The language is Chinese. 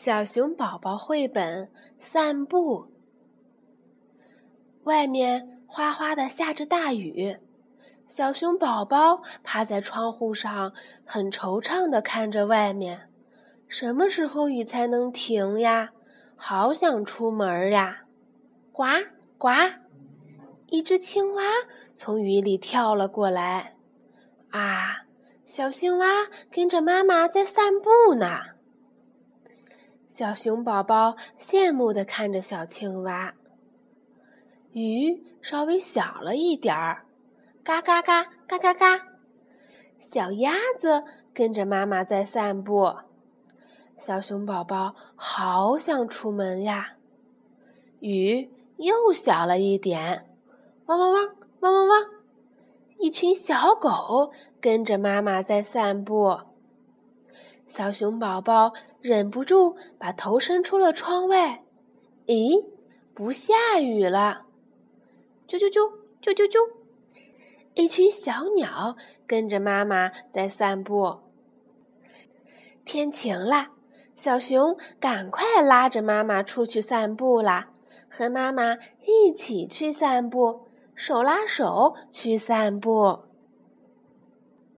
小熊宝宝绘本散步。外面哗哗的下着大雨，小熊宝宝趴在窗户上，很惆怅的看着外面。什么时候雨才能停呀？好想出门呀！呱呱，一只青蛙从雨里跳了过来。啊，小青蛙跟着妈妈在散步呢。小熊宝宝羡慕地看着小青蛙。雨稍微小了一点儿，嘎嘎嘎嘎嘎嘎。小鸭子跟着妈妈在散步。小熊宝宝好想出门呀。雨又小了一点，汪汪汪汪汪汪。一群小狗跟着妈妈在散步。小熊宝宝忍不住把头伸出了窗外，咦，不下雨了！啾啾啾啾啾啾，一群小鸟跟着妈妈在散步。天晴啦，小熊赶快拉着妈妈出去散步啦，和妈妈一起去散步，手拉手去散步。